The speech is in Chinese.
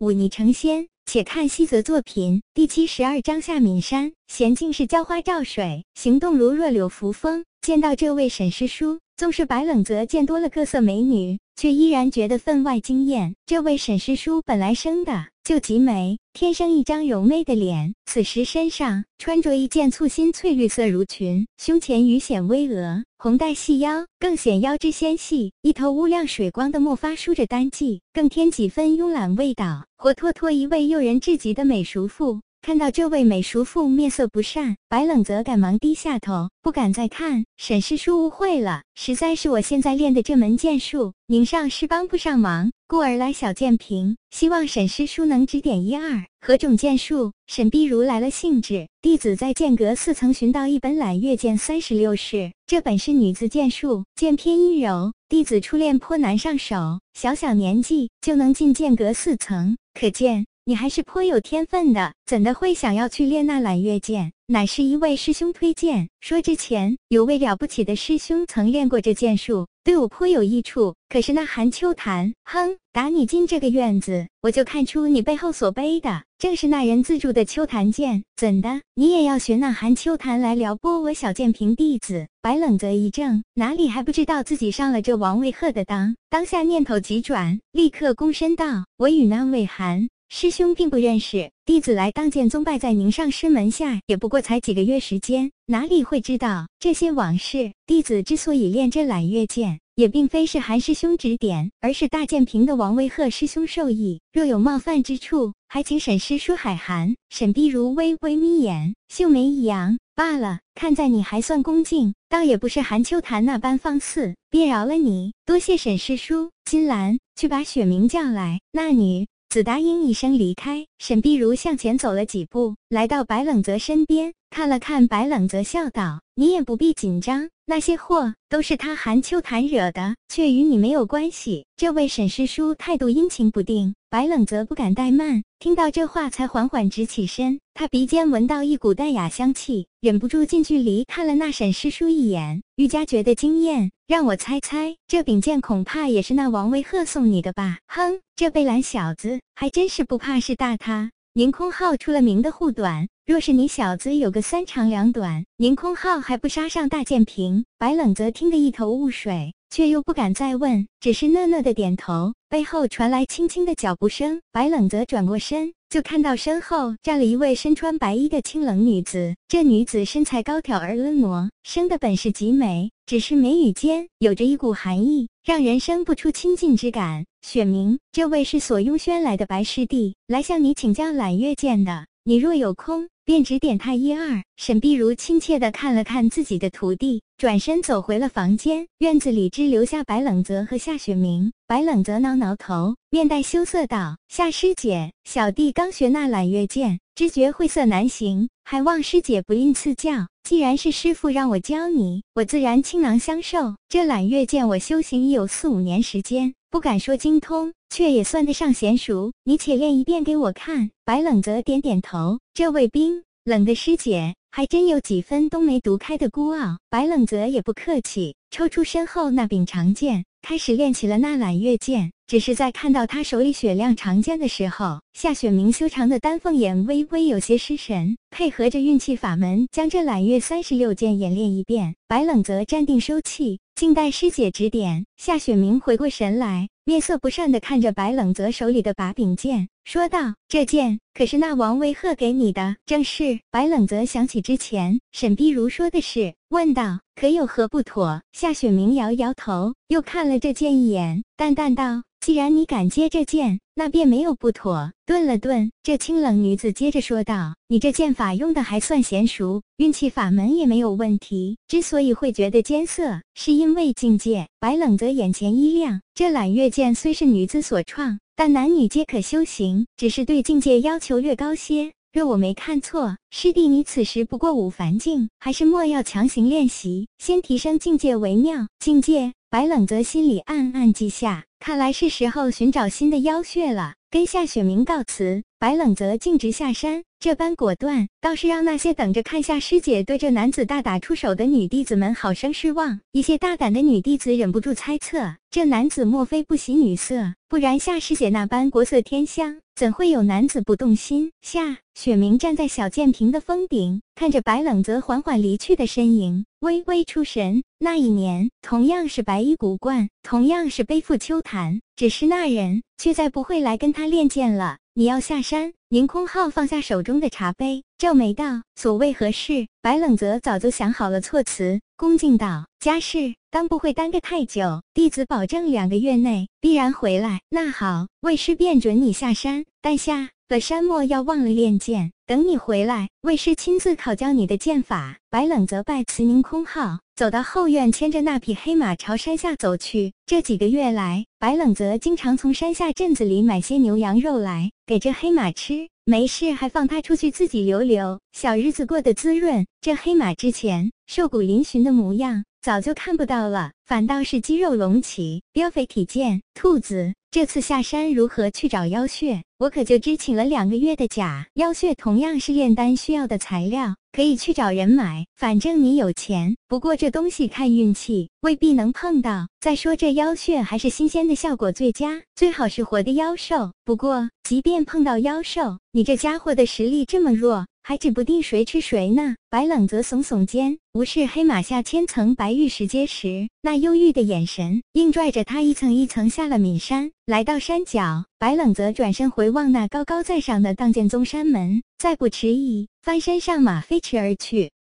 舞霓成仙。且看西泽作品第七十二章下敏山，娴静是浇花照水，行动如弱柳扶风。见到这位沈师叔，纵是白冷泽见多了各色美女，却依然觉得分外惊艳。这位沈师叔本来生的就极美，天生一张柔媚的脸，此时身上穿着一件簇新翠绿色襦裙，胸前鱼显巍峨。红带细腰，更显腰肢纤细；一头乌亮水光的墨发梳着单髻，更添几分慵懒味道，活脱脱一位诱人至极的美熟妇。看到这位美熟妇面色不善，白冷则赶忙低下头，不敢再看。沈师叔误会了，实在是我现在练的这门剑术，您上是帮不上忙，故而来小剑评，希望沈师叔能指点一二。何种剑术？沈碧如来了兴致。弟子在剑阁寺曾寻到一本揽月剑三十六式，这本是女子剑术，剑偏阴柔，弟子初练颇难上手。小小年纪就能进剑阁四层，可见你还是颇有天分的。怎的会想要去练那揽月剑？乃是一位师兄推荐，说之前有位了不起的师兄曾练过这剑术，对我颇有益处。可是那韩秋潭，哼，打你进这个院子，我就看出你背后所背的正是那人自铸的秋潭剑。怎的，你也要学那韩秋潭来撩拨我小剑平弟子？白冷泽一怔，哪里还不知道自己上了这王卫鹤的当？当下念头急转，立刻躬身道：“我与那魏寒。”师兄并不认识，弟子来当剑宗拜在宁上师门下，也不过才几个月时间，哪里会知道这些往事？弟子之所以练这揽月剑，也并非是韩师兄指点，而是大剑平的王威鹤师兄授意。若有冒犯之处，还请沈师叔海涵。沈碧如微微眯眼，秀眉一扬，罢了，看在你还算恭敬，倒也不是韩秋潭那般放肆，便饶了你。多谢沈师叔。金兰，去把雪明叫来。那女。子答应一声离开，沈碧如向前走了几步，来到白冷泽身边，看了看白冷泽，笑道：“你也不必紧张，那些祸都是他韩秋潭惹的，却与你没有关系。”这位沈师叔态度阴晴不定，白冷泽不敢怠慢，听到这话才缓缓直起身。他鼻尖闻到一股淡雅香气，忍不住近距离看了那沈师叔一眼，愈加觉得惊艳。让我猜猜，这柄剑恐怕也是那王威鹤送你的吧？哼，这贝兰小子还真是不怕事大。他宁空浩出了名的护短，若是你小子有个三长两短，宁空浩还不杀上大剑平？白冷则听得一头雾水。却又不敢再问，只是讷讷的点头。背后传来轻轻的脚步声，白冷则转过身，就看到身后站了一位身穿白衣的清冷女子。这女子身材高挑而婀娜，生的本是极美，只是眉宇间有着一股寒意，让人生不出亲近之感。雪明，这位是索雍轩来的白师弟，来向你请教揽月剑的。你若有空，便指点他一二。沈碧如亲切地看了看自己的徒弟，转身走回了房间。院子里只留下白冷泽和夏雪明。白冷泽挠挠头，面带羞涩道：“夏师姐，小弟刚学那揽月剑，知觉晦涩难行，还望师姐不吝赐教。既然是师傅让我教你，我自然倾囊相授。这揽月剑我修行已有四五年时间，不敢说精通，却也算得上娴熟。你且练一遍给我看。”白冷泽点点头，这位冰冷的师姐还真有几分冬梅独开的孤傲。白冷泽也不客气，抽出身后那柄长剑，开始练起了那揽月剑。只是在看到他手里雪亮长剑的时候，夏雪明修长的丹凤眼微微有些失神，配合着运气法门，将这揽月三十六剑演练一遍。白冷泽站定收气，静待师姐指点。夏雪明回过神来，面色不善的看着白冷泽手里的把柄剑。说道：“这剑可是那王威赫给你的？”正是。白冷泽想起之前沈碧如说的事，问道：“可有何不妥？”夏雪明摇摇头，又看了这剑一眼，淡淡道：“既然你敢接这剑，那便没有不妥。”顿了顿，这清冷女子接着说道：“你这剑法用的还算娴熟，运气法门也没有问题。之所以会觉得艰涩，是因为境界。”白冷泽眼前一亮，这揽月剑虽是女子所创。但男女皆可修行，只是对境界要求略高些。若我没看错，师弟你此时不过五凡境，还是莫要强行练习，先提升境界为妙。境界，白冷泽心里暗暗记下。看来是时候寻找新的妖穴了。跟夏雪明告辞，白冷泽径直下山。这般果断，倒是让那些等着看夏师姐对这男子大打出手的女弟子们好生失望。一些大胆的女弟子忍不住猜测，这男子莫非不喜女色？不然夏师姐那般国色天香，怎会有男子不动心？夏雪明站在小剑平的峰顶，看着白冷泽缓缓离去的身影，微微出神。那一年，同样是白衣古冠，同样是背负秋檀，只是那人却再不会来跟他练剑了。你要下山？宁空浩放下手中的茶杯，皱眉道：“所谓何事？”白冷泽早就想好了措辞，恭敬道：“家事当不会耽搁太久，弟子保证两个月内必然回来。”那好，为师便准你下山，但下了山莫要忘了练剑。等你回来，为师亲自考教你的剑法。白冷泽拜辞宁空号，走到后院，牵着那匹黑马朝山下走去。这几个月来，白冷泽经常从山下镇子里买些牛羊肉来给这黑马吃，没事还放它出去自己溜溜，小日子过得滋润。这黑马之前瘦骨嶙峋的模样早就看不到了，反倒是肌肉隆起，膘肥体健。兔子这次下山如何去找妖穴？我可就只请了两个月的假。妖穴同样是炼丹需要的材料。可以去找人买，反正你有钱。不过这东西看运气，未必能碰到。再说这妖血还是新鲜的，效果最佳，最好是活的妖兽。不过即便碰到妖兽，你这家伙的实力这么弱，还指不定谁吃谁呢。白冷泽耸耸肩，无视黑马下千层白玉石阶时那忧郁的眼神，硬拽着他一层一层下了岷山，来到山脚。白冷泽转身回望那高高在上的荡剑宗山门，再不迟疑，翻身上马飞驰而去。